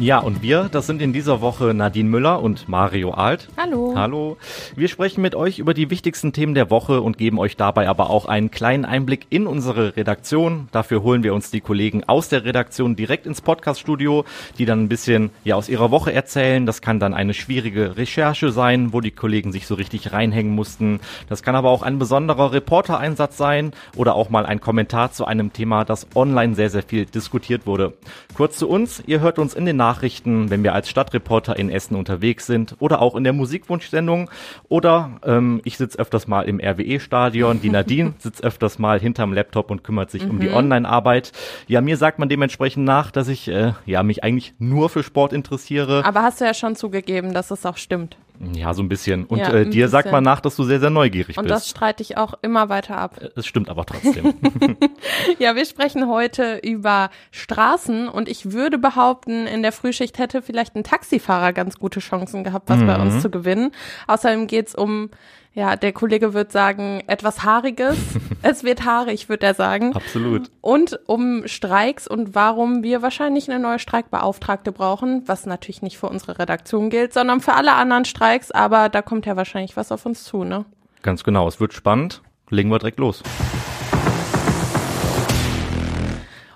Ja, und wir, das sind in dieser Woche Nadine Müller und Mario Alt. Hallo. Hallo. Wir sprechen mit euch über die wichtigsten Themen der Woche und geben euch dabei aber auch einen kleinen Einblick in unsere Redaktion. Dafür holen wir uns die Kollegen aus der Redaktion direkt ins Podcaststudio, die dann ein bisschen ja aus ihrer Woche erzählen. Das kann dann eine schwierige Recherche sein, wo die Kollegen sich so richtig reinhängen mussten. Das kann aber auch ein besonderer Reportereinsatz sein oder auch mal ein Kommentar zu einem Thema, das online sehr, sehr viel diskutiert wurde. Kurz zu uns, ihr hört uns in den Nachrichten, wenn wir als Stadtreporter in Essen unterwegs sind oder auch in der Musikwunschsendung oder ähm, ich sitze öfters mal im RWE-Stadion, die Nadine sitzt öfters mal hinterm Laptop und kümmert sich mhm. um die mhm. Online-Arbeit. Ja, mir sagt man dementsprechend nach, dass ich äh, ja mich eigentlich nur für Sport interessiere. Aber hast du ja schon zugegeben, dass es auch stimmt. Ja, so ein bisschen. Und ja, äh, dir bisschen. sagt man nach, dass du sehr, sehr neugierig und bist. Und das streite ich auch immer weiter ab. Äh, es stimmt aber trotzdem. ja, wir sprechen heute über Straßen und ich würde behaupten, in der Frühschicht hätte vielleicht ein Taxifahrer ganz gute Chancen gehabt, was mhm. bei uns zu gewinnen. Außerdem geht's um ja, der Kollege wird sagen, etwas Haariges. es wird haarig, wird er sagen. Absolut. Und um Streiks und warum wir wahrscheinlich eine neue Streikbeauftragte brauchen, was natürlich nicht für unsere Redaktion gilt, sondern für alle anderen Streiks, aber da kommt ja wahrscheinlich was auf uns zu, ne? Ganz genau, es wird spannend. Legen wir direkt los.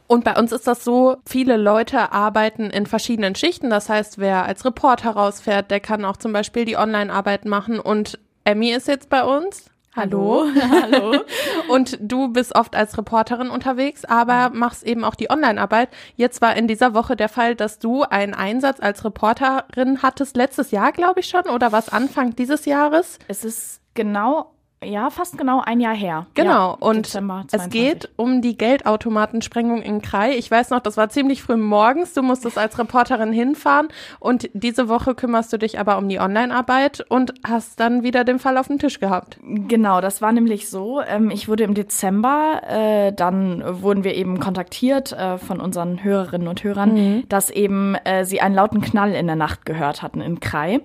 Und bei uns ist das so, viele Leute arbeiten in verschiedenen Schichten. Das heißt, wer als Reporter rausfährt, der kann auch zum Beispiel die Online-Arbeit machen und Emmy ist jetzt bei uns. Hallo. Hallo. Und du bist oft als Reporterin unterwegs, aber machst eben auch die Online-Arbeit. Jetzt war in dieser Woche der Fall, dass du einen Einsatz als Reporterin hattest, letztes Jahr, glaube ich schon, oder was Anfang dieses Jahres? Es ist genau ja, fast genau ein Jahr her. Genau, ja, und es geht um die Geldautomatensprengung in Krai. Ich weiß noch, das war ziemlich früh morgens, du musstest als Reporterin hinfahren und diese Woche kümmerst du dich aber um die Online-Arbeit und hast dann wieder den Fall auf dem Tisch gehabt. Genau, das war nämlich so, ähm, ich wurde im Dezember, äh, dann wurden wir eben kontaktiert äh, von unseren Hörerinnen und Hörern, mhm. dass eben äh, sie einen lauten Knall in der Nacht gehört hatten in Krai.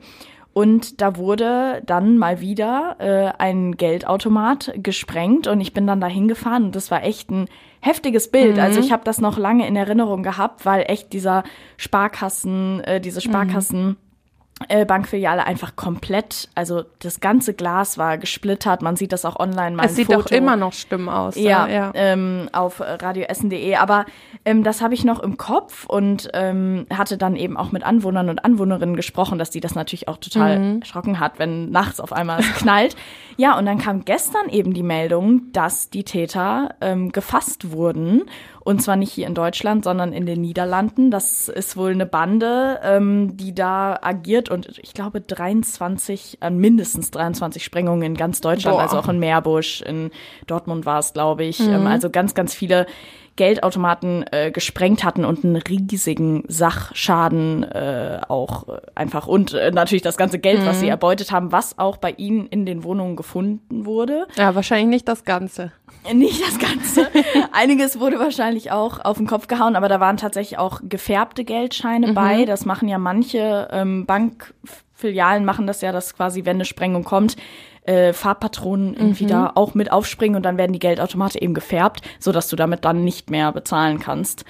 Und da wurde dann mal wieder äh, ein Geldautomat gesprengt und ich bin dann da hingefahren und das war echt ein heftiges Bild. Also mhm. Also ich habe das noch lange in Erinnerung gehabt, weil echt dieser Sparkassen, äh, diese Sparkassen. Mhm Bankfiliale einfach komplett, also das ganze Glas war gesplittert. Man sieht das auch online mal. Es sieht Foto. doch immer noch schlimm aus. Ja, ja. Ähm, auf radioessen.de. Aber ähm, das habe ich noch im Kopf und ähm, hatte dann eben auch mit Anwohnern und Anwohnerinnen gesprochen, dass die das natürlich auch total mhm. erschrocken hat, wenn nachts auf einmal es knallt. Ja, und dann kam gestern eben die Meldung, dass die Täter ähm, gefasst wurden und zwar nicht hier in Deutschland, sondern in den Niederlanden. Das ist wohl eine Bande, ähm, die da agiert und ich glaube 23, äh, mindestens 23 Sprengungen in ganz Deutschland, Boah. also auch in Meerbusch, in Dortmund war es, glaube ich. Mhm. Ähm, also ganz, ganz viele Geldautomaten äh, gesprengt hatten und einen riesigen Sachschaden äh, auch äh, einfach und äh, natürlich das ganze Geld, mhm. was sie mhm. erbeutet haben, was auch bei ihnen in den Wohnungen gefunden wurde. Ja, wahrscheinlich nicht das Ganze. Nicht das Ganze. Einiges wurde wahrscheinlich auch auf den Kopf gehauen, aber da waren tatsächlich auch gefärbte Geldscheine mhm. bei. Das machen ja manche ähm, Bankfilialen machen das ja, dass quasi, wenn eine Sprengung kommt, äh, Farbpatronen irgendwie mhm. da auch mit aufspringen und dann werden die Geldautomate eben gefärbt, so dass du damit dann nicht mehr bezahlen kannst.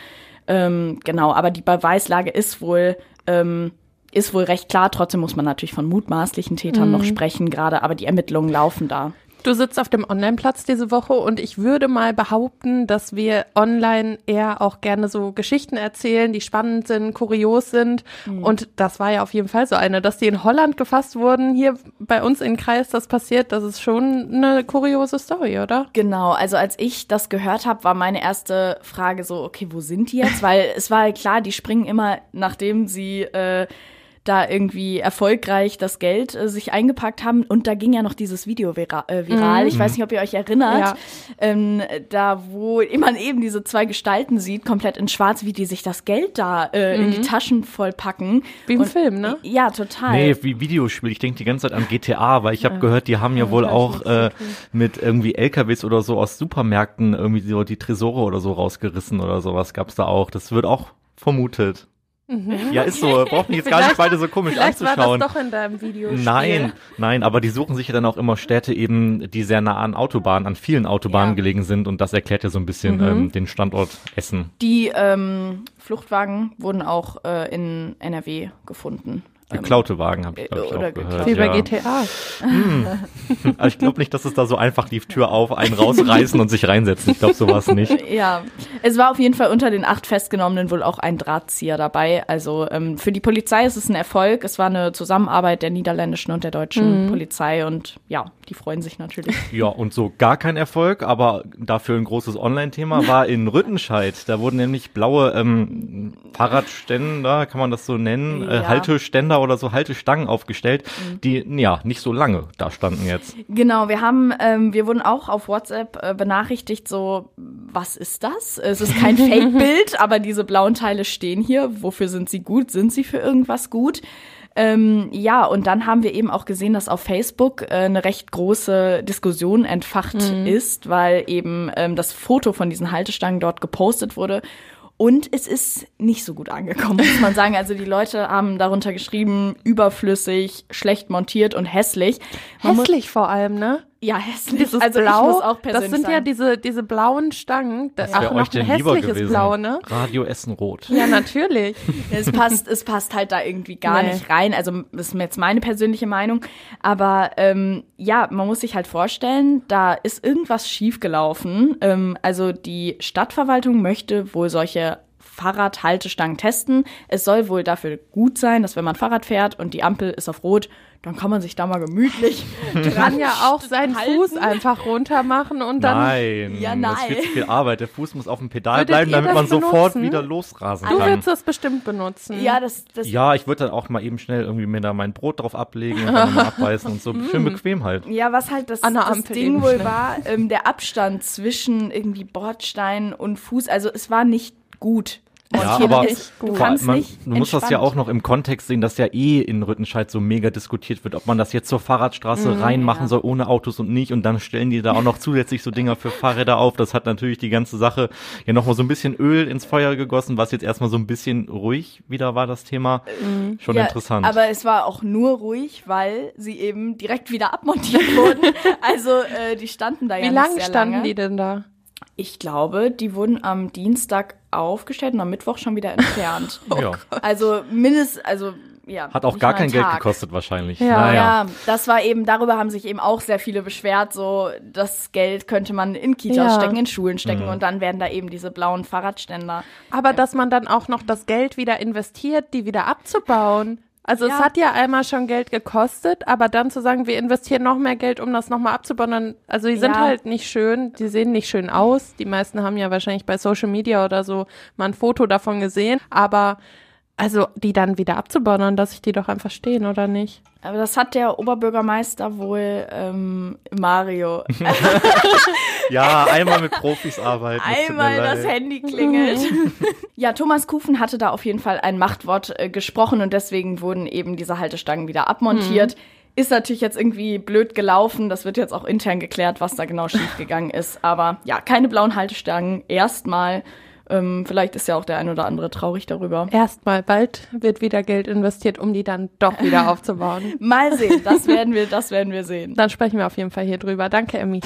Ähm, genau, aber die Beweislage ist wohl ähm, ist wohl recht klar. Trotzdem muss man natürlich von mutmaßlichen Tätern mhm. noch sprechen, gerade, aber die Ermittlungen laufen da. Du sitzt auf dem Online-Platz diese Woche und ich würde mal behaupten, dass wir online eher auch gerne so Geschichten erzählen, die spannend sind, kurios sind. Mhm. Und das war ja auf jeden Fall so eine, dass die in Holland gefasst wurden. Hier bei uns in Kreis das passiert, das ist schon eine kuriose Story, oder? Genau, also als ich das gehört habe, war meine erste Frage so, okay, wo sind die jetzt? Weil es war klar, die springen immer, nachdem sie äh, da irgendwie erfolgreich das Geld äh, sich eingepackt haben. Und da ging ja noch dieses Video vira äh, viral. Mhm. Ich weiß nicht, ob ihr euch erinnert. Ja. Ähm, da, wo man eben diese zwei Gestalten sieht, komplett in schwarz, wie die sich das Geld da äh, mhm. in die mhm. Taschen vollpacken. Wie im Und, Film, ne? Ja, total. Nee, wie Videospiel. Ich denke die ganze Zeit an GTA, weil ich habe gehört, die haben ja, ja wohl auch äh, mit irgendwie LKWs oder so aus Supermärkten irgendwie so die Tresore oder so rausgerissen oder sowas gab's da auch. Das wird auch vermutet. Ja, ist so. Braucht mich jetzt gar nicht beide so komisch Vielleicht war anzuschauen. das doch in deinem Video. Nein, nein, aber die suchen sich ja dann auch immer Städte eben, die sehr nah an Autobahnen, an vielen Autobahnen Ja. gelegen sind und das erklärt ja so ein bisschen Mhm. ähm, den Standort Essen. Die ähm, Fluchtwagen wurden auch äh, in NRW gefunden. Geklaute Wagen habe ich, glaube ich, oder auch gehört. Wie bei ja. GTA. Aber ich glaube nicht, dass es da so einfach lief, Tür auf, einen rausreißen und sich reinsetzen. Ich glaube sowas nicht. Ja, es war auf jeden Fall unter den acht Festgenommenen wohl auch ein Drahtzieher dabei. Also ähm, für die Polizei ist es ein Erfolg. Es war eine Zusammenarbeit der niederländischen und der deutschen Polizei und ja, die freuen sich natürlich. Ja, und so gar kein Erfolg, aber dafür ein großes Online-Thema war in Rüttenscheid. Da wurden nämlich blaue ähm, Fahrradständer, kann man das so nennen, äh, Ja. Halteständer oder so Haltestangen aufgestellt, die ja nicht so lange da standen jetzt. Genau, wir haben, ähm, wir wurden auch auf WhatsApp äh, benachrichtigt, so, was ist das? Es ist kein Fake-Bild, aber diese blauen Teile stehen hier. Wofür sind sie gut? Sind sie für irgendwas gut? Ähm, ja, und dann haben wir eben auch gesehen, dass auf Facebook äh, eine recht große Diskussion entfacht ist, weil eben ähm, das Foto von diesen Haltestangen dort gepostet wurde. Und es ist nicht so gut angekommen, muss man sagen. Also die Leute haben darunter geschrieben, überflüssig, schlecht montiert und hässlich. Man Hässlich vor allem, ne? Ja, hässlich. Dieses also ich Blau, muss auch das persönlich sind ja sagen. diese, diese blauen Stangen. Das auch noch ein hässliches gewesen? Blau, ne? Radio Essen Rot. Ja, natürlich. es passt, es passt halt da irgendwie gar Nee. nicht rein. Also das ist jetzt meine persönliche Meinung. Aber ähm, ja, man muss sich halt vorstellen, da ist irgendwas schiefgelaufen. Ähm, also die Stadtverwaltung möchte wohl solche Fahrradhaltestangen testen. Es soll wohl dafür gut sein, dass wenn man Fahrrad fährt und die Ampel ist auf Rot, dann kann man sich da mal gemütlich Kann ja auch seinen halten. Fuß einfach runter machen und dann. Nein, Ja, das ist viel nein. zu viel Arbeit. Der Fuß muss auf dem Pedal Würdet bleiben, damit man sofort benutzen? wieder losrasen Du kann. würdest das bestimmt benutzen. Ja, das, das Ja, ich würde dann auch mal eben schnell irgendwie mir da mein Brot drauf ablegen und dann abbeißen und so schön bequem halt. Ja, was halt das, An der das Ding eben wohl schnell. war, ähm, der Abstand zwischen irgendwie Bordstein und Fuß, also es war nicht gut. Ja, aber du kannst man, nicht du musst das ja auch noch im Kontext sehen, dass ja eh in Rüttenscheid so mega diskutiert wird, ob man das jetzt zur Fahrradstraße reinmachen ja. soll ohne Autos und nicht und dann stellen die da auch noch zusätzlich so Dinger für Fahrräder auf. Das hat natürlich die ganze Sache ja nochmal so ein bisschen Öl ins Feuer gegossen, was jetzt erstmal so ein bisschen ruhig wieder war, das Thema. Schon ja, interessant. Aber es war auch nur ruhig, weil sie eben direkt wieder abmontiert wurden. Also äh, die standen da ja Wie nicht lange standen lange. die denn da? Ich glaube, die wurden am Dienstag aufgestellt und am Mittwoch schon wieder entfernt. ja. Also mindestens, also ja. Hat auch gar kein Geld gekostet wahrscheinlich. Ja. naja. Ja, das war eben, darüber haben sich eben auch sehr viele beschwert, so das Geld könnte man in Kitas Ja. stecken, in Schulen stecken Mhm. und dann werden da eben diese blauen Fahrradständer. Aber dass man dann auch noch das Geld wieder investiert, die wieder abzubauen. Also es Ja. hat ja einmal schon Geld gekostet, aber dann zu sagen, wir investieren noch mehr Geld, um das nochmal abzubauen, also die sind Ja. halt nicht schön, die sehen nicht schön aus. Die meisten haben ja wahrscheinlich bei Social Media oder so mal ein Foto davon gesehen, aber also die dann wieder abzubauen, lasse ich die doch einfach stehen, oder nicht? Aber das hat der Oberbürgermeister wohl ähm, Mario ja, einmal mit Profis arbeiten. einmal das leid. Handy klingelt. ja, Thomas Kufen hatte da auf jeden Fall ein Machtwort äh, gesprochen und deswegen wurden eben diese Haltestangen wieder abmontiert. Ist natürlich jetzt irgendwie blöd gelaufen. Das wird jetzt auch intern geklärt, was da genau schiefgegangen ist. Aber ja, keine blauen Haltestangen. Erstmal. Ähm, vielleicht ist ja auch der ein oder andere traurig darüber. Erstmal, bald wird wieder Geld investiert, um die dann doch wieder aufzubauen. Mal sehen. Das werden wir, das werden wir sehen. Dann sprechen wir auf jeden Fall hier drüber. Danke, Emmy.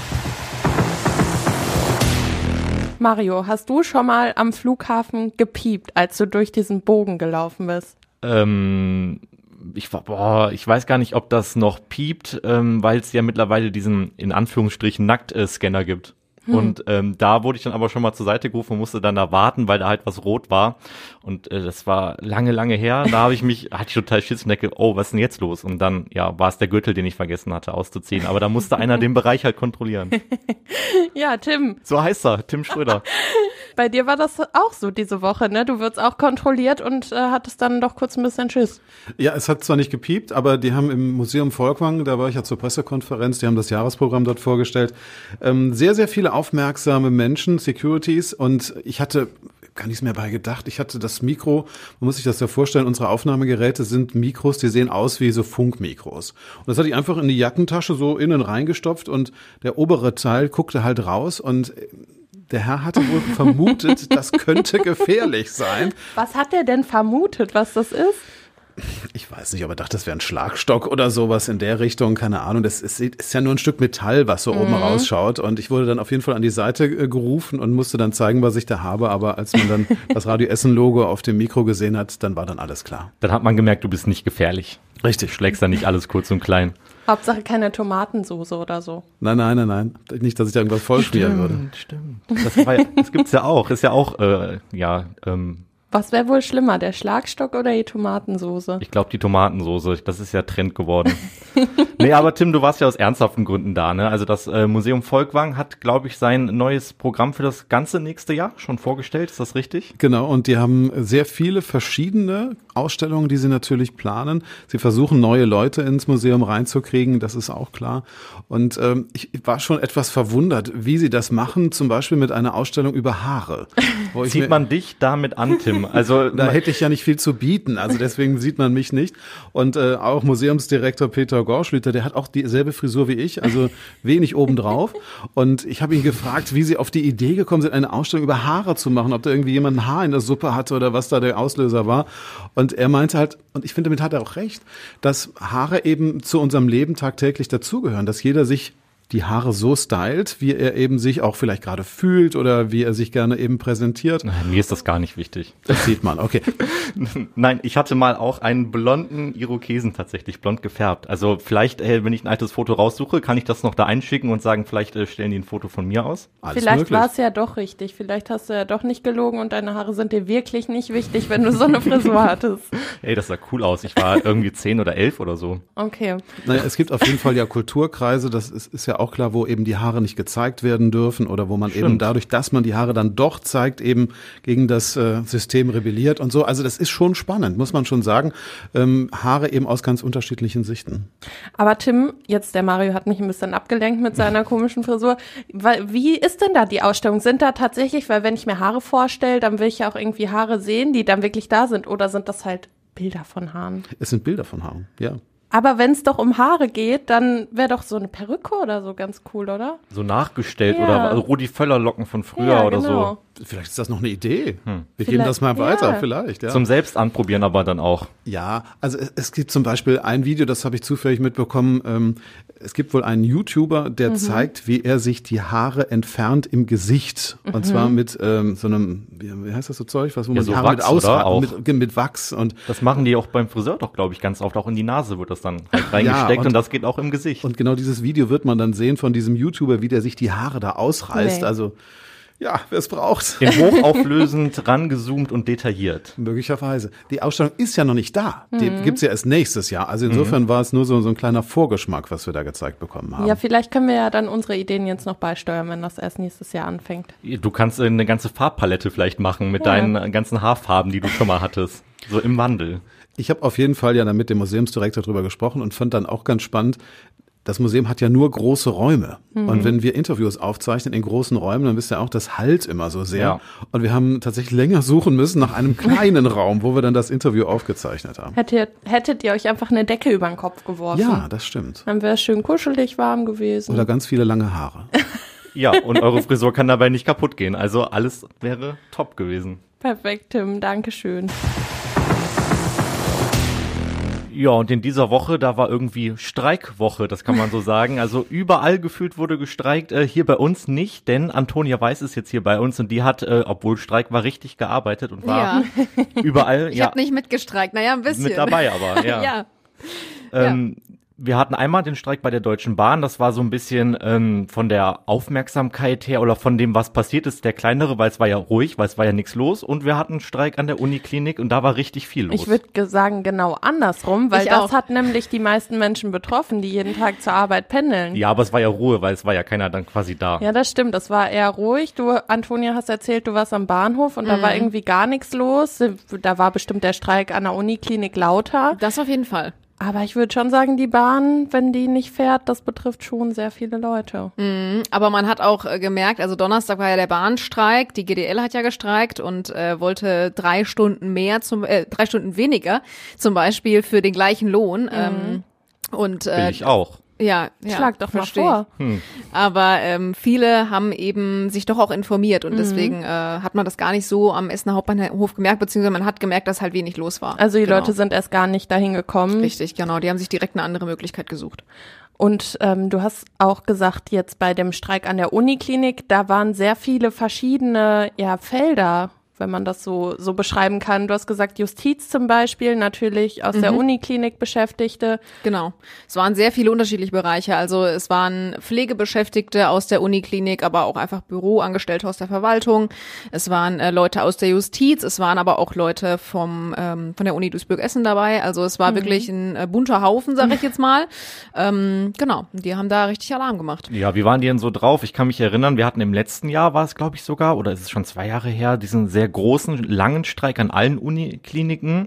Mario, hast du schon mal am Flughafen gepiept, als du durch diesen Bogen gelaufen bist? Ähm, ich, war- boah, ich weiß gar nicht, ob das noch piept, ähm, weil es ja mittlerweile diesen, in Anführungsstrichen, Nackt-Scanner gibt. Und ähm, da wurde ich dann aber schon mal zur Seite gerufen und musste dann da warten, weil da halt was rot war. Und äh, das war lange, lange her. Da habe ich mich, hatte ich total Schiss und denke, oh, was ist denn jetzt los? Und dann, ja, war es der Gürtel, den ich vergessen hatte auszuziehen. Aber da musste einer den Bereich halt kontrollieren. Ja, Tim, So heißt er, Tim Schröder. bei dir war das auch so diese Woche, ne? Du wirst auch kontrolliert und äh, hattest dann doch kurz ein bisschen Schiss. Ja, es hat zwar nicht gepiept, aber die haben im Museum Volkwang, da war ich ja zur Pressekonferenz, die haben das Jahresprogramm dort vorgestellt, ähm, sehr, sehr viele aufmerksame Menschen, Securities und ich hatte gar nichts mehr bei gedacht. Ich hatte das Mikro, man muss sich das ja vorstellen, unsere Aufnahmegeräte sind Mikros, die sehen aus wie so Funkmikros. Und das hatte ich einfach in die Jackentasche so innen reingestopft und der obere Teil guckte halt raus und der Herr hatte wohl vermutet, das könnte gefährlich sein. Was hat er denn vermutet, was das ist? Ich weiß nicht, ob er dachte, das wäre ein Schlagstock oder sowas in der Richtung, keine Ahnung. Das ist, ist ja nur ein Stück Metall, was so oben rausschaut. Und ich wurde dann auf jeden Fall an die Seite äh, gerufen und musste dann zeigen, was ich da habe. Aber als man dann das Radio Essen Logo auf dem Mikro gesehen hat, dann war dann alles klar. Dann hat man gemerkt, du bist nicht gefährlich. Richtig. Du schlägst da nicht alles kurz und klein. Hauptsache keine Tomatensoße oder so. Nein, nein, nein, nein. Nicht, dass ich da irgendwas vollschmieren würde. stimmt. Das, war ja, das gibt's ja auch. Ist ja auch, äh, ja, ähm, Was wäre wohl schlimmer, der Schlagstock oder die Tomatensoße? ich glaube die Tomatensoße. Das ist ja Trend geworden. nee, aber Tim, du warst ja aus ernsthaften Gründen da, ne? Also das äh, Museum Volkwang hat, glaube ich, sein neues Programm für das ganze nächste Jahr schon vorgestellt. Ist das richtig? Genau, und die haben sehr viele verschiedene Ausstellungen, die sie natürlich planen. Sie versuchen, neue Leute ins Museum reinzukriegen, das ist auch klar. Und ähm, ich war schon etwas verwundert, wie sie das machen, zum Beispiel mit einer Ausstellung über Haare. Wo ich Sieht mir- man dich damit an, Tim? Also da hätte ich ja nicht viel zu bieten, also deswegen sieht man mich nicht. Und äh, auch Museumsdirektor Peter Gorschlüter, der hat auch dieselbe Frisur wie ich, also wenig obendrauf. Und ich habe ihn gefragt, wie sie auf die Idee gekommen sind, eine Ausstellung über Haare zu machen, ob da irgendwie jemand ein Haar in der Suppe hatte oder was da der Auslöser war. Und er meinte halt, und ich finde, damit hat er auch recht, dass Haare eben zu unserem Leben tagtäglich dazugehören, dass jeder sich die Haare so stylt, wie er eben sich auch vielleicht gerade fühlt oder wie er sich gerne eben präsentiert. Mir ist das gar nicht wichtig. Das sieht man, okay. Nein, ich hatte mal auch einen blonden Irokesen tatsächlich blond gefärbt. Also vielleicht, äh, wenn ich ein altes Foto raussuche, kann ich das noch da einschicken und sagen, vielleicht äh, stellen die ein Foto von mir aus. Alles Vielleicht war es ja doch richtig. Vielleicht hast du ja doch nicht gelogen und deine Haare sind dir wirklich nicht wichtig, wenn du so eine Frisur hattest. Ey, das sah cool aus. Ich war irgendwie zehn oder elf oder so. Okay. Naja, es gibt auf jeden Fall ja Kulturkreise, das ist, ist ja auch klar, wo eben die Haare nicht gezeigt werden dürfen oder wo man eben Stimmt. dadurch, dass man die Haare dann doch zeigt, eben gegen das äh, System rebelliert und so. Also das ist schon spannend, muss man schon sagen. Ähm, Haare eben aus ganz unterschiedlichen Sichten. Aber Tim, jetzt der Mario hat mich ein bisschen abgelenkt mit seiner komischen Frisur. Wie ist denn da die Ausstellung? Sind da tatsächlich, weil wenn ich mir Haare vorstelle, dann will ich ja auch irgendwie Haare sehen, die dann wirklich da sind. Oder sind das halt Bilder von Haaren? Es sind Bilder von Haaren, ja. Aber wenn es doch um Haare geht, dann wäre doch so eine Perücke oder so ganz cool, oder? So nachgestellt Ja. oder Rudi Völler Locken von früher Ja, oder genau. Vielleicht ist das noch eine Idee. Wir geben Vielleicht- das mal weiter, ja. vielleicht. Ja. Zum selbst anprobieren aber dann auch. Ja, also es, es gibt zum Beispiel ein Video, das habe ich zufällig mitbekommen. Ähm, es gibt wohl einen YouTuber, der zeigt, wie er sich die Haare entfernt im Gesicht. Und zwar mit ähm, so einem, wie, wie heißt das so Zeug, was wo man so die Haare Wachs, mit oder? ausrat, Auch. mit, mit Wachs und Das machen die auch beim Friseur doch, glaube ich, ganz oft. Auch in die Nase wird das dann halt reingesteckt und- und, das geht auch im Gesicht. und genau dieses Video wird man dann sehen von diesem YouTuber, wie der sich die Haare da ausreißt. Nee. Also ja, wer es braucht. in hochauflösend, rangezoomt und detailliert. Möglicherweise. Die Ausstellung ist ja noch nicht da. Die gibt's ja erst nächstes Jahr. Also insofern war es nur so, so ein kleiner Vorgeschmack, was wir da gezeigt bekommen haben. Ja, vielleicht können wir ja dann unsere Ideen jetzt noch beisteuern, wenn das erst nächstes Jahr anfängt. Du kannst äh, eine ganze Farbpalette vielleicht machen mit Ja. deinen ganzen Haarfarben, die du schon mal hattest. So im Wandel. Ich habe auf jeden Fall ja dann mit dem Museumsdirektor drüber gesprochen und fand dann auch ganz spannend, das Museum hat ja nur große Räume. Und wenn wir Interviews aufzeichnen in großen Räumen, dann wisst ihr auch, das halt immer so sehr. Ja. Und wir haben tatsächlich länger suchen müssen nach einem kleinen Raum, wo wir dann das Interview aufgezeichnet haben. Hättet, hättet ihr euch einfach eine Decke über den Kopf geworfen? Ja, das stimmt. Dann wäre es schön kuschelig warm gewesen. Oder ganz viele lange Haare. Ja, und eure Frisur kann dabei nicht kaputt gehen. Also alles wäre top gewesen. Perfekt, Tim. Dankeschön. Ja, und in dieser Woche, da war irgendwie Streikwoche, das kann man so sagen. Also überall gefühlt wurde gestreikt, äh, hier bei uns nicht, denn Antonia Weiß ist jetzt hier bei uns und die hat, äh, obwohl Streik war, richtig gearbeitet und war Ja, überall ich ja, habe nicht mitgestreikt. Naja, ein bisschen. mit dabei, aber ja. ja. Ähm, wir hatten einmal den Streik bei der Deutschen Bahn, das war so ein bisschen ähm, von der Aufmerksamkeit her oder von dem, was passiert ist, der kleinere, weil es war ja ruhig, weil es war ja nichts los und wir hatten einen Streik an der Uniklinik und da war richtig viel los. Ich würde sagen, genau andersrum, weil Ich das auch. hat nämlich die meisten Menschen betroffen, die jeden Tag zur Arbeit pendeln. ja, aber es war ja Ruhe, weil es war ja keiner dann quasi da. Ja, das stimmt. Das war eher ruhig. Du, Antonia, hast erzählt, du warst am Bahnhof und da Mhm. war irgendwie gar nichts los. Da war bestimmt der Streik an der Uniklinik lauter. Das auf jeden Fall. Aber ich würde schon sagen, die Bahn, wenn die nicht fährt, das betrifft schon sehr viele Leute. Aber man hat auch äh, gemerkt, also Donnerstag war ja der Bahnstreik, die GDL hat ja gestreikt und äh, wollte drei Stunden mehr zum, äh, drei Stunden weniger, zum Beispiel für den gleichen Lohn. Ähm, und Will äh, ich auch. Ja, ja Schlag doch mal vor. ich. Aber ähm, viele haben eben sich doch auch informiert Mhm. und deswegen äh, hat man das gar nicht so am Essener Hauptbahnhof gemerkt, beziehungsweise man hat gemerkt, dass halt wenig los war. Also die Genau. Leute sind erst gar nicht dahin gekommen. Richtig, genau. Die haben sich direkt eine andere Möglichkeit gesucht. Und ähm, du hast auch gesagt, jetzt bei dem Streik an der Uniklinik, da waren sehr viele verschiedene ja, Felder, wenn man das so, so beschreiben kann. Du hast gesagt, Justiz zum Beispiel, natürlich aus der Uniklinik Beschäftigte. Genau. Es waren sehr viele unterschiedliche Bereiche. Also es waren Pflegebeschäftigte aus der Uniklinik, aber auch einfach Büroangestellte aus der Verwaltung. Es waren äh, Leute aus der Justiz. Es waren aber auch Leute vom ähm, von der Uni Duisburg-Essen dabei. Also es war wirklich ein äh, bunter Haufen, sage ich jetzt mal. ähm, genau. Die haben da richtig Alarm gemacht. Ja, wie waren die denn so drauf? Ich kann mich erinnern, wir hatten im letzten Jahr, war es glaube ich sogar, oder ist es schon zwei Jahre her, diesen sehr großen, langen Streik an allen Unikliniken.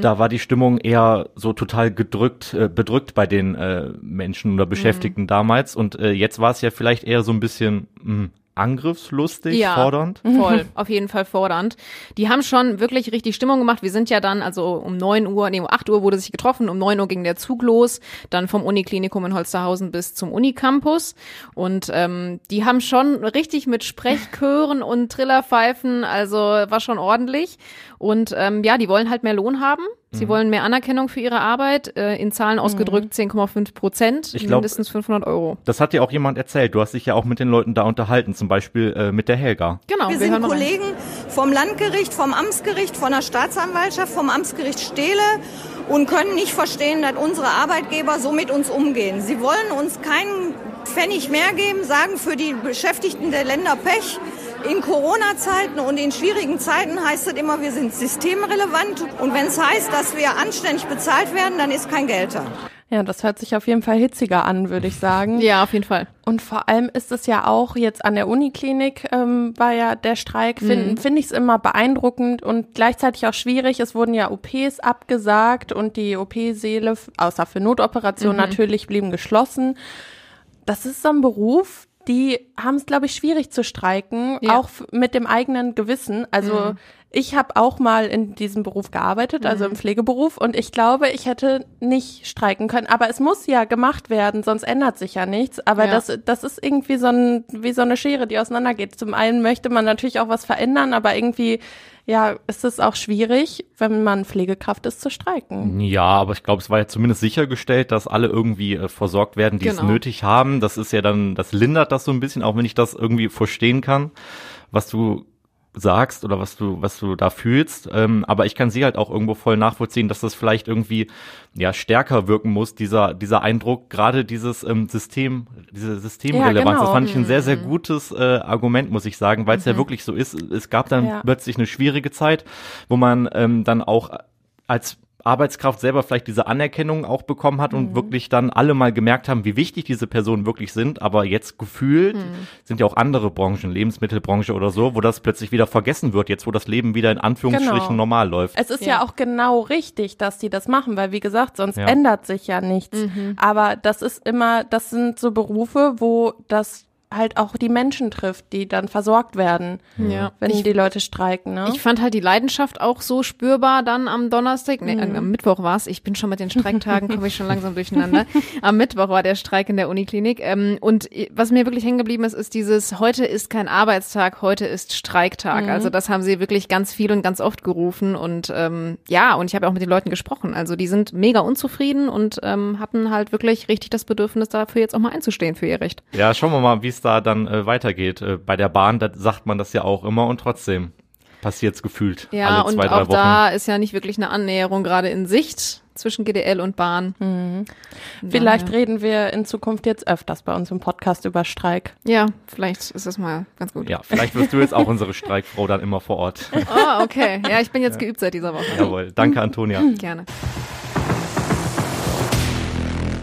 Da war die Stimmung eher so total gedrückt, äh, bedrückt bei den äh, Menschen oder Beschäftigten damals. Und äh, jetzt war es ja vielleicht eher so ein bisschen mh, angriffslustig, Ja. fordernd. Voll, auf jeden Fall fordernd. Die haben schon wirklich richtig Stimmung gemacht. Wir sind ja dann, also um 9 Uhr, nee, um 8 Uhr wurde sich getroffen, um 9 Uhr ging der Zug los, dann vom Uniklinikum in Holsterhausen bis zum Unicampus. Und ähm, die haben schon richtig mit Sprechchören und Trillerpfeifen, also war schon ordentlich. Und ähm, ja, die wollen halt mehr Lohn haben. Sie wollen mehr Anerkennung für ihre Arbeit, äh, in Zahlen ausgedrückt 10,5 Prozent, glaub- mindestens 500 Euro. Das hat dir auch jemand erzählt. Du hast dich ja auch mit den Leuten da unterhalten, zum Beispiel äh, mit der Helga. Genau, Wir sind hören mal rein. Kollegen vom Landgericht, vom Amtsgericht, von der Staatsanwaltschaft, vom Amtsgericht Stele und können nicht verstehen, dass unsere Arbeitgeber so mit uns umgehen. Sie wollen uns keinen Pfennig mehr geben, sagen für die Beschäftigten der Länder Pech. In Corona-Zeiten und in schwierigen Zeiten heißt es immer, wir sind systemrelevant. Und wenn es heißt, dass wir anständig bezahlt werden, dann ist kein Geld da. Ja, das hört sich auf jeden Fall hitziger an, würde ich sagen. Ja, auf jeden Fall. Und vor allem ist es ja auch jetzt an der Uniklinik ähm, war ja der Streik, finde find ich es immer beeindruckend und gleichzeitig auch schwierig. Es wurden ja OPs abgesagt und die OP-Säle, außer für Notoperationen natürlich, blieben geschlossen. Das ist so ein Beruf, die haben es, glaube ich, schwierig zu streiken, Ja. auch mit dem eigenen Gewissen. Also ich habe auch mal in diesem Beruf gearbeitet, also im Pflegeberuf, und ich glaube, ich hätte nicht streiken können. Aber es muss ja gemacht werden, sonst ändert sich ja nichts. Aber Ja. das, das ist irgendwie so, ein, wie so eine Schere, die auseinandergeht. Zum einen möchte man natürlich auch was verändern, aber irgendwie, ja, ist es auch schwierig, wenn man Pflegekraft ist, zu streiken. Ja, aber ich glaube, es war ja zumindest sichergestellt, dass alle irgendwie äh, versorgt werden, die es Genau. nötig haben. Das ist ja dann, das lindert das so ein bisschen, auch wenn ich das irgendwie verstehen kann, was du sagst oder was du, was du da fühlst. Ähm, aber ich kann sie halt auch irgendwo voll nachvollziehen, dass das vielleicht irgendwie ja stärker wirken muss, dieser, dieser Eindruck, gerade dieses ähm, System, diese Systemrelevanz. Ja, genau. Das fand ich ein sehr, sehr gutes äh, Argument, muss ich sagen, weil es ja wirklich so ist. Es gab dann Ja. plötzlich eine schwierige Zeit, wo man ähm, dann auch als Arbeitskraft selber vielleicht diese Anerkennung auch bekommen hat und wirklich dann alle mal gemerkt haben, wie wichtig diese Personen wirklich sind. Aber jetzt gefühlt sind ja auch andere Branchen, Lebensmittelbranche oder so, wo das plötzlich wieder vergessen wird, jetzt wo das Leben wieder in Anführungsstrichen Genau. normal läuft. Es ist ja. Ja. auch genau richtig, dass die das machen, weil wie gesagt, sonst Ja. ändert sich ja nichts. Mhm. Aber das ist immer, das sind so Berufe, wo das halt auch die Menschen trifft, die dann versorgt werden, Ja. wenn Ich- die Leute streiken. Ne? Ich fand halt die Leidenschaft auch so spürbar dann am Donnerstag, nee, Mhm. am Mittwoch war's. Ich bin schon mit den Streiktagen, komme ich schon langsam durcheinander. Am Mittwoch war der Streik in der Uniklinik. Ähm, und was mir wirklich hängen geblieben ist, ist dieses, heute ist kein Arbeitstag, heute ist Mhm. Streiktag. Also das haben sie wirklich ganz viel und ganz oft gerufen. Und ähm, ja, und ich habe auch mit den Leuten gesprochen. Also die sind mega unzufrieden und ähm, hatten halt wirklich richtig das Bedürfnis, dafür jetzt auch mal einzustehen für ihr Recht. Ja, schauen wir mal, wie es da dann äh, weitergeht. Äh, bei der Bahn, da sagt man das ja auch immer und trotzdem passiert's gefühlt Ja, alle und zwei, drei auch Wochen. da ist ja nicht wirklich eine Annäherung gerade in Sicht zwischen GDL und Bahn. Mhm. Vielleicht Daher- reden wir in Zukunft jetzt öfters bei uns im Podcast über Streik. Ja, vielleicht ist das mal ganz gut. ja, vielleicht wirst du jetzt auch unsere Streikfrau dann immer vor Ort. Oh, okay. Ja, ich bin jetzt geübt seit dieser Woche. Jawohl. Danke, Antonia. Gerne.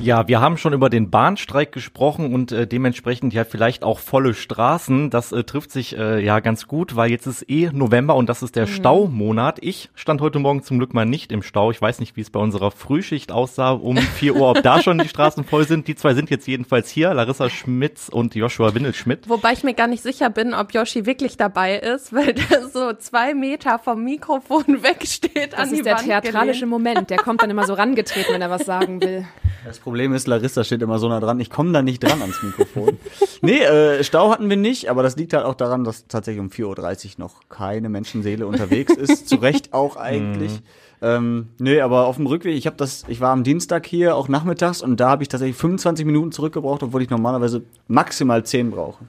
Ja, wir haben schon über den Bahnstreik gesprochen und äh, dementsprechend ja vielleicht auch volle Straßen. Das äh, trifft sich äh, ja ganz gut, weil jetzt ist eh November und das ist der Staumonat. Ich stand heute Morgen zum Glück mal nicht im Stau. Ich weiß nicht, wie es bei unserer Frühschicht aussah um 4 Uhr, ob da schon die Straßen voll sind. Die zwei sind jetzt jedenfalls hier, Larissa Schmitz und Joshua Windelschmidt. Wobei ich mir gar nicht sicher bin, ob Yoshi wirklich dabei ist, weil der so zwei Meter vom Mikrofon wegsteht Das an die ist der Wand theatralische gelehnt. Moment. Der kommt dann immer so rangetreten, wenn er was sagen will. Das Problem ist, Larissa steht immer so nah dran, ich komme da nicht dran ans Mikrofon. nee, äh, Stau hatten wir nicht, aber das liegt halt auch daran, dass tatsächlich um 4.30 Uhr noch keine Menschenseele unterwegs ist. Zu Recht auch eigentlich. Ähm, nee, aber auf dem Rückweg, ich habe das, ich war am Dienstag hier, auch nachmittags, und da habe ich tatsächlich 25 Minuten zurückgebraucht, obwohl ich normalerweise maximal 10 brauche.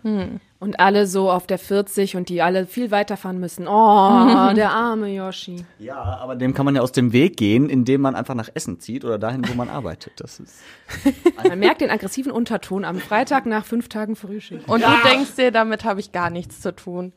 Und alle so auf der 40 und die alle viel weiterfahren müssen. Oh, der arme Yoshi. Ja, aber dem kann man ja aus dem Weg gehen, indem man einfach nach Essen zieht oder dahin, wo man arbeitet. Das ist. Man merkt den aggressiven Unterton am Freitag nach fünf Tagen Frühschicht. Und du denkst dir, damit habe ich gar nichts zu tun.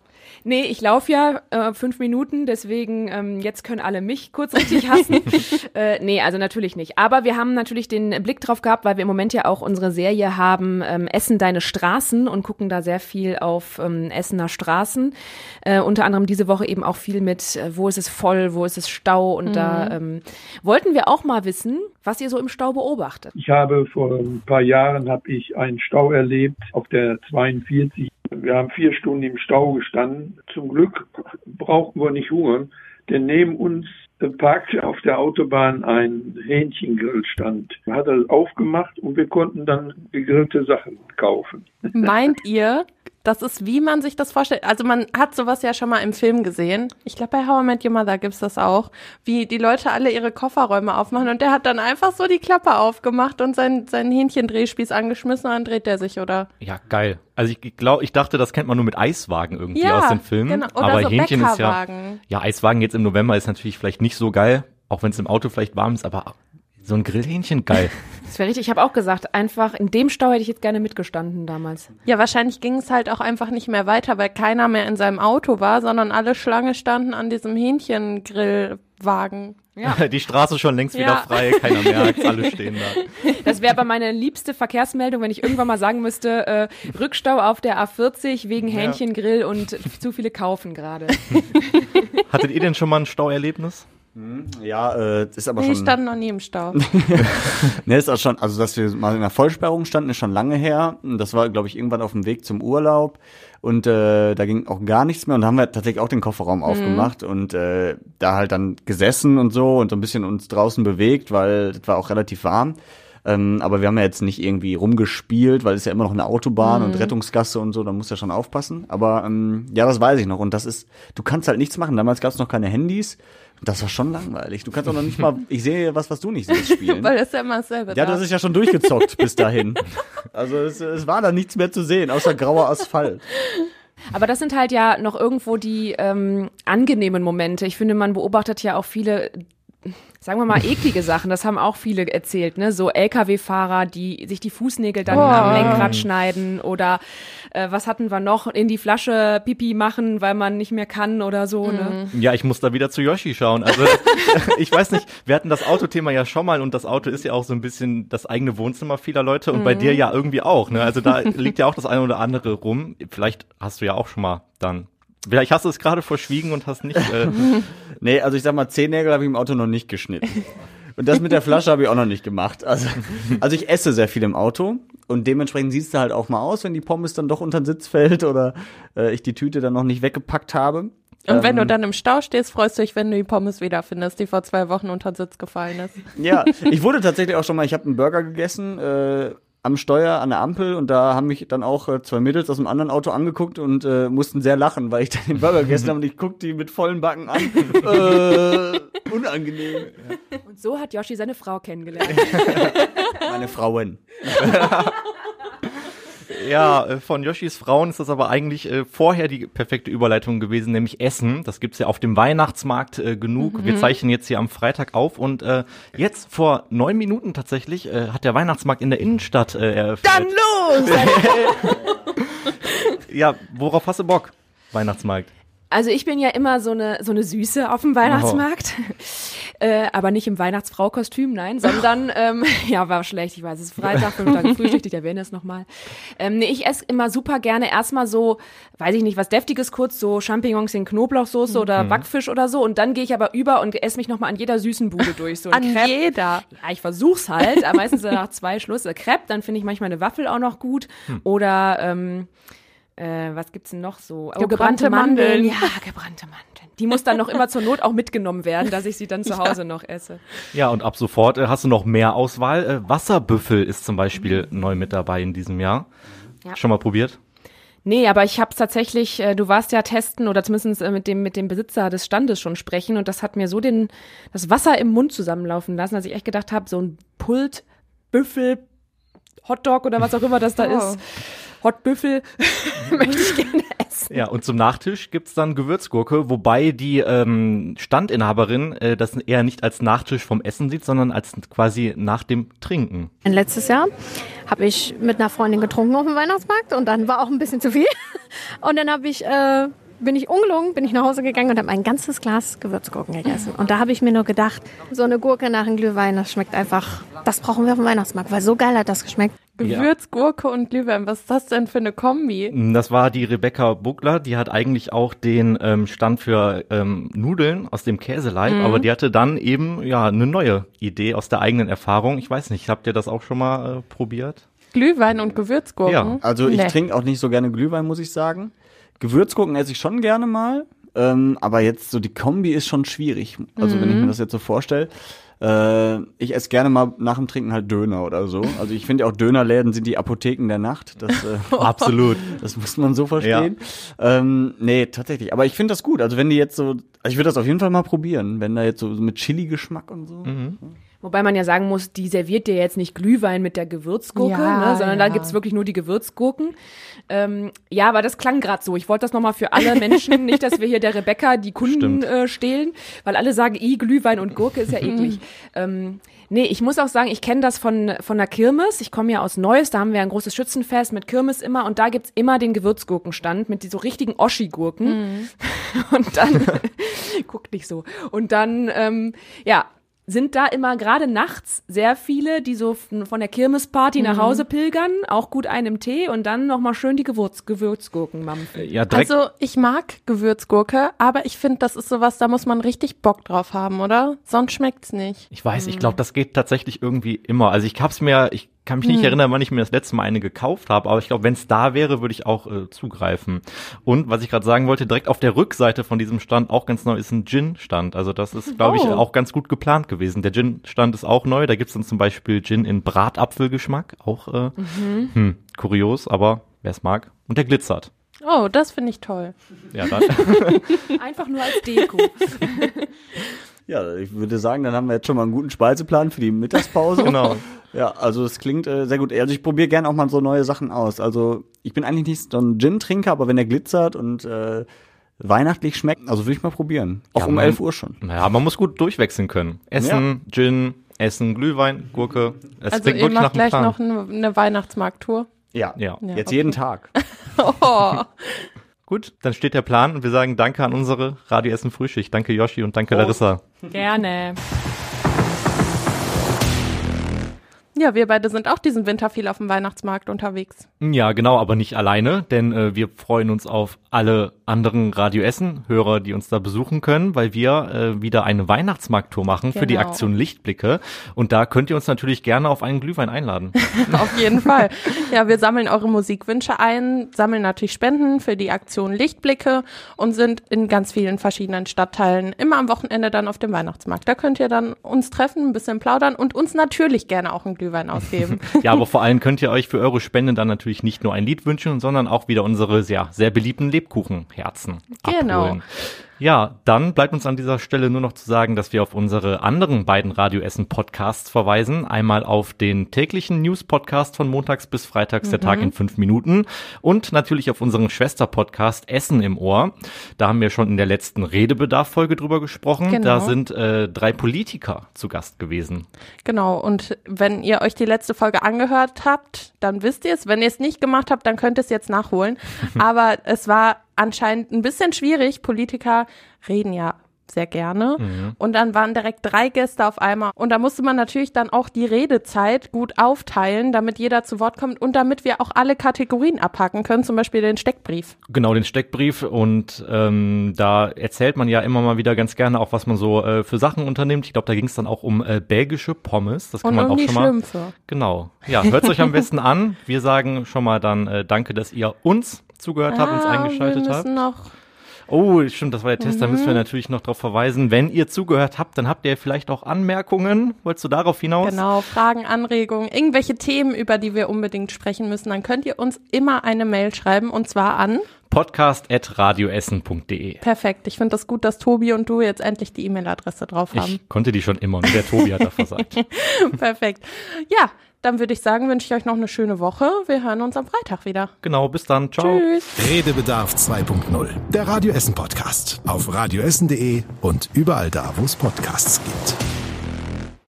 Nee, ich laufe ja äh, fünf Minuten, deswegen ähm, jetzt können alle mich kurz richtig hassen. äh, nee, also natürlich nicht. Aber wir haben natürlich den Blick drauf gehabt, weil wir im Moment ja auch unsere Serie haben, ähm, Essen deine Straßen und gucken da sehr viel auf ähm, Essener Straßen. Äh, unter anderem diese Woche eben auch viel mit, äh, wo ist es voll, wo ist es Stau und da ähm, wollten wir auch mal wissen, was ihr so im Stau beobachtet. Ich habe vor ein paar Jahren habe ich einen Stau erlebt auf der 42. Wir haben vier Stunden im Stau gestanden. Zum Glück brauchten wir nicht hungern, denn neben uns äh, parkte auf der Autobahn ein Hähnchengrillstand. Hat das aufgemacht und wir konnten dann gegrillte Sachen kaufen. Meint ihr, das ist, wie man sich das vorstellt? Also man hat sowas ja schon mal im Film gesehen. Ich glaube, bei How I Met Your Mother gibt's das auch. Wie die Leute alle ihre Kofferräume aufmachen und der hat dann einfach so die Klappe aufgemacht und sein, seinen Hähnchendrehspieß angeschmissen und dann dreht der sich, oder? Ja, geil. Also ich glaube, ich dachte, das kennt man nur mit Eiswagen irgendwie Ja, aus den Filmen. genau. Oder Aber so Hähnchen ist ja. Ja, Eiswagen jetzt im November ist natürlich vielleicht nicht so geil, auch wenn es im Auto vielleicht warm ist, aber so ein Grillhähnchen geil. Das wäre richtig, ich habe auch gesagt, einfach in dem Stau hätte ich jetzt gerne mitgestanden damals. Ja, wahrscheinlich ging es halt auch einfach nicht mehr weiter, weil keiner mehr in seinem Auto war, sondern alle Schlange standen an diesem Hähnchengrillwagen. Die Straße schon längst wieder Ja. frei, keiner merkt, alle stehen da. Das wäre aber meine liebste Verkehrsmeldung, wenn ich irgendwann mal sagen müsste, äh, Rückstau auf der A40 wegen Hähnchengrill und zu viele kaufen gerade. Hattet ihr denn schon mal ein Stauerlebnis? Ja, äh, ist aber Nee, schon. ich stand noch nie im Stau. Ne, ist auch schon, also dass wir mal in einer Vollsperrung standen, ist schon lange her. Das war, glaube ich, irgendwann auf dem Weg zum Urlaub. Und äh, da ging auch gar nichts mehr. Und da haben wir tatsächlich auch den Kofferraum aufgemacht und äh, da halt dann gesessen und so und so ein bisschen uns draußen bewegt, weil es war auch relativ warm. Ähm, aber wir haben ja jetzt nicht irgendwie rumgespielt, weil es ja immer noch eine Autobahn und Rettungsgasse und so, da muss ja schon aufpassen. Aber ähm, ja, das weiß ich noch. Und das ist, du kannst halt nichts machen. Damals gab es noch keine Handys. Das war schon langweilig. Du kannst auch noch nicht mal, ich sehe was, was du nicht siehst, spielen. weil das ist ja immer dasselbe. Ja, da. das ist ja schon durchgezockt bis dahin. Also es, es war da nichts mehr zu sehen, außer grauer Asphalt. Aber das sind halt ja noch irgendwo die ähm, angenehmen Momente. Ich finde, man beobachtet ja auch viele, sagen wir mal, eklige Sachen. Das haben auch viele erzählt, ne? So LKW-Fahrer, die sich die Fußnägel dann am Lenkrad schneiden oder äh, was hatten wir noch? In die Flasche Pipi machen, weil man nicht mehr kann oder so, ne? Ja, ich muss da wieder zu Yoshi schauen. Also ich weiß nicht, wir hatten das Autothema ja schon mal und das Auto ist ja auch so ein bisschen das eigene Wohnzimmer vieler Leute und bei dir ja irgendwie auch. Ne? Also da liegt ja auch das eine oder andere rum. Vielleicht hast du ja auch schon mal dann. Vielleicht hast du es gerade verschwiegen und hast nicht. Äh, Nee, also ich sag mal, Zehennägel habe ich im Auto noch nicht geschnitten. Und das mit der Flasche habe ich auch noch nicht gemacht. Also, also ich esse sehr viel im Auto und dementsprechend siehst du halt auch mal aus, wenn die Pommes dann doch unter den Sitz fällt oder äh, ich die Tüte dann noch nicht weggepackt habe. Und wenn du Ähm, dann im Stau stehst, freust du dich, wenn du die Pommes wiederfindest, die vor zwei Wochen unter den Sitz gefallen ist. Ja, ich wurde tatsächlich auch schon mal, ich habe einen Burger gegessen äh, am Steuer an der Ampel und da haben mich dann auch äh, zwei Mädels aus einem anderen Auto angeguckt und äh, mussten sehr lachen, weil ich dann den Burger gegessen habe und ich guck die mit vollen Backen an. äh, unangenehm. Und so hat Yoshi seine Frau kennengelernt. Meine Frauen. ja, äh, von Yoshis Frauen ist das aber eigentlich äh, vorher die perfekte Überleitung gewesen, nämlich Essen. Das gibt's ja auf dem Weihnachtsmarkt äh, genug. Wir zeichnen jetzt hier am Freitag auf und äh, jetzt vor neun Minuten tatsächlich hat der Weihnachtsmarkt in der Innenstadt eröffnet. Dann los! Ja, worauf hast du Bock? Weihnachtsmarkt. Also ich bin ja immer so eine so eine Süße auf dem Weihnachtsmarkt, äh, aber nicht im Weihnachtsfrau-Kostüm, nein, sondern ähm, ja war schlecht, ich weiß, es ist Freitag, fünf Tage Frühstück, ich erwähne es nochmal. Ähm, nee, ich esse immer super gerne erstmal so, weiß ich nicht, was deftiges kurz, so Champignons in Knoblauchsoße oder Backfisch oder so und dann gehe ich aber über und esse mich nochmal an jeder süßen Bude durch. So An Crepe. jeder. Ja, ich versuch's halt, aber meistens nach zwei Schluss. Crepe, dann finde ich manchmal eine Waffel auch noch gut. Oder ähm, äh, was gibt's denn noch so? Oh, Gebrannte Mandeln. Ja, gebrannte Mandeln. Die muss dann noch immer zur Not auch mitgenommen werden, dass ich sie dann zu Hause noch esse. Ja, und ab sofort äh, hast du noch mehr Auswahl. Äh, Wasserbüffel ist zum Beispiel neu mit dabei in diesem Jahr. Ja. Schon mal probiert? Nee, aber ich habe tatsächlich, äh, du warst ja testen oder zumindest äh, mit dem mit dem Besitzer des Standes schon sprechen und das hat mir so den das Wasser im Mund zusammenlaufen lassen, dass ich echt gedacht habe, so ein Pult Büffel Hotdog oder was auch immer das da Oh. ist. Hotbüffel möchte ich gerne essen. Ja, und zum Nachtisch gibt's dann Gewürzgurke, wobei die ähm, Standinhaberin äh, das eher nicht als Nachtisch vom Essen sieht, sondern als quasi nach dem Trinken. Letztes Jahr habe ich mit einer Freundin getrunken auf dem Weihnachtsmarkt und dann war auch ein bisschen zu viel. Und dann habe ich, äh, bin ich ungelungen, bin ich nach Hause gegangen und habe ein ganzes Glas Gewürzgurken gegessen. Und da habe ich mir nur gedacht, so eine Gurke nach einem Glühwein, das schmeckt einfach, das brauchen wir auf dem Weihnachtsmarkt, weil so geil hat das geschmeckt. Gewürzgurke und Glühwein, was ist das denn für eine Kombi? Das war die Rebecca Buckler, die hat eigentlich auch den ähm, Stand für ähm, Nudeln aus dem Käseleib, Mhm. aber die hatte dann eben ja eine neue Idee aus der eigenen Erfahrung. Ich weiß nicht, habt ihr das auch schon mal äh, probiert? Glühwein und Gewürzgurken? Ja, Also ich Nee. trinke auch nicht so gerne Glühwein, muss ich sagen. Gewürzgurken esse ich schon gerne mal. Ähm, aber jetzt so die Kombi ist schon schwierig. Also wenn ich mir das jetzt so vorstelle. Äh, ich esse gerne mal nach dem Trinken halt Döner oder so. Also ich finde ja auch Dönerläden sind die Apotheken der Nacht. Das, äh, Absolut. das muss man so verstehen. Ähm, nee, tatsächlich. Aber ich finde das gut. Also wenn die jetzt so, also ich würde das auf jeden Fall mal probieren, wenn da jetzt so mit Chili-Geschmack und so. Wobei man ja sagen muss, die serviert dir jetzt nicht Glühwein mit der Gewürzgurke, Ja, ne, sondern ja. da gibt's wirklich nur die Gewürzgurken. Ähm, ja, aber das klang gerade so. Ich wollte das nochmal für alle Menschen, nicht, dass wir hier der Rebecca die Kunden äh, stehlen, weil alle sagen, i Glühwein und Gurke ist ja eklig. ähm, nee, ich muss auch sagen, ich kenne das von, von der Kirmes. Ich komme ja aus Neuss, da haben wir ein großes Schützenfest mit Kirmes immer und da gibt's immer den Gewürzgurkenstand mit die so richtigen Oschi-Gurken. Und dann, guckt nicht so. Und dann, ähm, ja, sind da immer gerade nachts sehr viele, die so von der Kirmesparty nach Hause pilgern, auch gut einen im Tee und dann nochmal schön die Gewürz Gewürzgurken mampfen. Ja, direkt. Also ich mag Gewürzgurke, aber ich finde, das ist sowas, da muss man richtig Bock drauf haben, oder? Sonst schmeckt's nicht. Ich weiß, ich glaube, das geht tatsächlich irgendwie immer. Also ich hab's mir, ich kann mich nicht erinnern, wann ich mir das letzte Mal eine gekauft habe, aber ich glaube, wenn es da wäre, würde ich auch äh, zugreifen. Und was ich gerade sagen wollte, direkt auf der Rückseite von diesem Stand auch ganz neu ist ein Gin-Stand. Also das ist, glaube ich, Oh. auch ganz gut geplant gewesen. Der Gin-Stand ist auch neu. Da gibt's dann zum Beispiel Gin in Bratapfelgeschmack. Auch äh, hm, kurios, aber wer es mag. Und der glitzert. Oh, das finde ich toll. Ja, dann. Einfach nur als Deko. Ja, ich würde sagen, dann haben wir jetzt schon mal einen guten Speiseplan für die Mittagspause. Genau. Ja, also es klingt äh, sehr gut. Also ich probiere gern auch mal so neue Sachen aus. Also ich bin eigentlich nicht so ein Gin-Trinker, aber wenn der glitzert und äh, weihnachtlich schmeckt, also würde ich mal probieren. Auch Ja, um man- 11 Uhr schon. Naja, man muss gut durchwechseln können. Essen, Gin, Essen, Glühwein, Gurke. Es Also ihr macht gleich Plan. noch eine, Weihnachtsmarkttour. Ja, Ja. Ja, jetzt okay. jeden Tag. Oh, Gut, dann steht der Plan und wir sagen Danke an unsere Radio Essen Frühschicht. Danke Yoshi und danke Larissa. Gerne. Ja, wir beide sind auch diesen Winter viel auf dem Weihnachtsmarkt unterwegs. Ja, genau, aber nicht alleine, denn äh, wir freuen uns auf alle anderen Radio Essen Hörer, die uns da besuchen können, weil wir äh, wieder eine Weihnachtsmarkttour machen für die Genau. Aktion Lichtblicke und da könnt ihr uns natürlich gerne auf einen Glühwein einladen. Auf jeden Fall. Ja, wir sammeln eure Musikwünsche ein, sammeln natürlich Spenden für die Aktion Lichtblicke und sind in ganz vielen verschiedenen Stadtteilen immer am Wochenende dann auf dem Weihnachtsmarkt. Da könnt ihr dann uns treffen, ein bisschen plaudern und uns natürlich gerne auch einen Glühwein ausgeben. Ja, aber vor allem könnt ihr euch für eure Spende dann natürlich nicht nur ein Lied wünschen, sondern auch wieder unsere ja, sehr beliebten Lebkuchenherzen Genau. abholen. Ja, dann bleibt uns an dieser Stelle nur noch zu sagen, dass wir auf unsere anderen beiden Radio Essen Podcasts verweisen. Einmal auf den täglichen News-Podcast von montags bis freitags, der Tag in fünf Minuten. Und natürlich auf unseren Schwester-Podcast Essen im Ohr. Da haben wir schon in der letzten Redebedarf-Folge drüber gesprochen. Genau. Da sind äh, drei Politiker zu Gast gewesen. Genau, und wenn ihr euch die letzte Folge angehört habt, dann wisst ihr es. Wenn ihr es nicht gemacht habt, dann könnt ihr es jetzt nachholen. Aber es war anscheinend ein bisschen schwierig. Politiker reden ja sehr gerne. Und dann waren direkt drei Gäste auf einmal. Und da musste man natürlich dann auch die Redezeit gut aufteilen, damit jeder zu Wort kommt und damit wir auch alle Kategorien abhaken können, zum Beispiel den Steckbrief. Genau, den Steckbrief und ähm, da erzählt man ja immer mal wieder ganz gerne auch, was man so äh, für Sachen unternimmt. Ich glaube, da ging es dann auch um äh, belgische Pommes. Das kann Und man um auch die schon mal. Schlümpfe. Genau. Ja, hört euch am besten an. Wir sagen schon mal dann äh, danke, dass ihr uns zugehört habt, uns Ah, eingeschaltet habt. Oh, stimmt, das war der Test. Da Mhm. müssen wir natürlich noch darauf verweisen. Wenn ihr zugehört habt, dann habt ihr vielleicht auch Anmerkungen. Wolltest du darauf hinaus? Genau, Fragen, Anregungen, irgendwelche Themen, über die wir unbedingt sprechen müssen, dann könnt ihr uns immer eine Mail schreiben und zwar an. Podcast.radioessen.de. Perfekt. Ich finde das gut, dass Tobi und du jetzt endlich die E-Mail-Adresse drauf haben. Ich konnte die schon immer, nur der Tobi hat da versagt. Perfekt. Ja, dann würde ich sagen, wünsche ich euch noch eine schöne Woche. Wir hören uns am Freitag wieder. Genau, bis dann. Ciao. Tschüss. Redebedarf 2.0, der Radio Essen Podcast. Auf radioessen.de und überall da, wo es Podcasts gibt.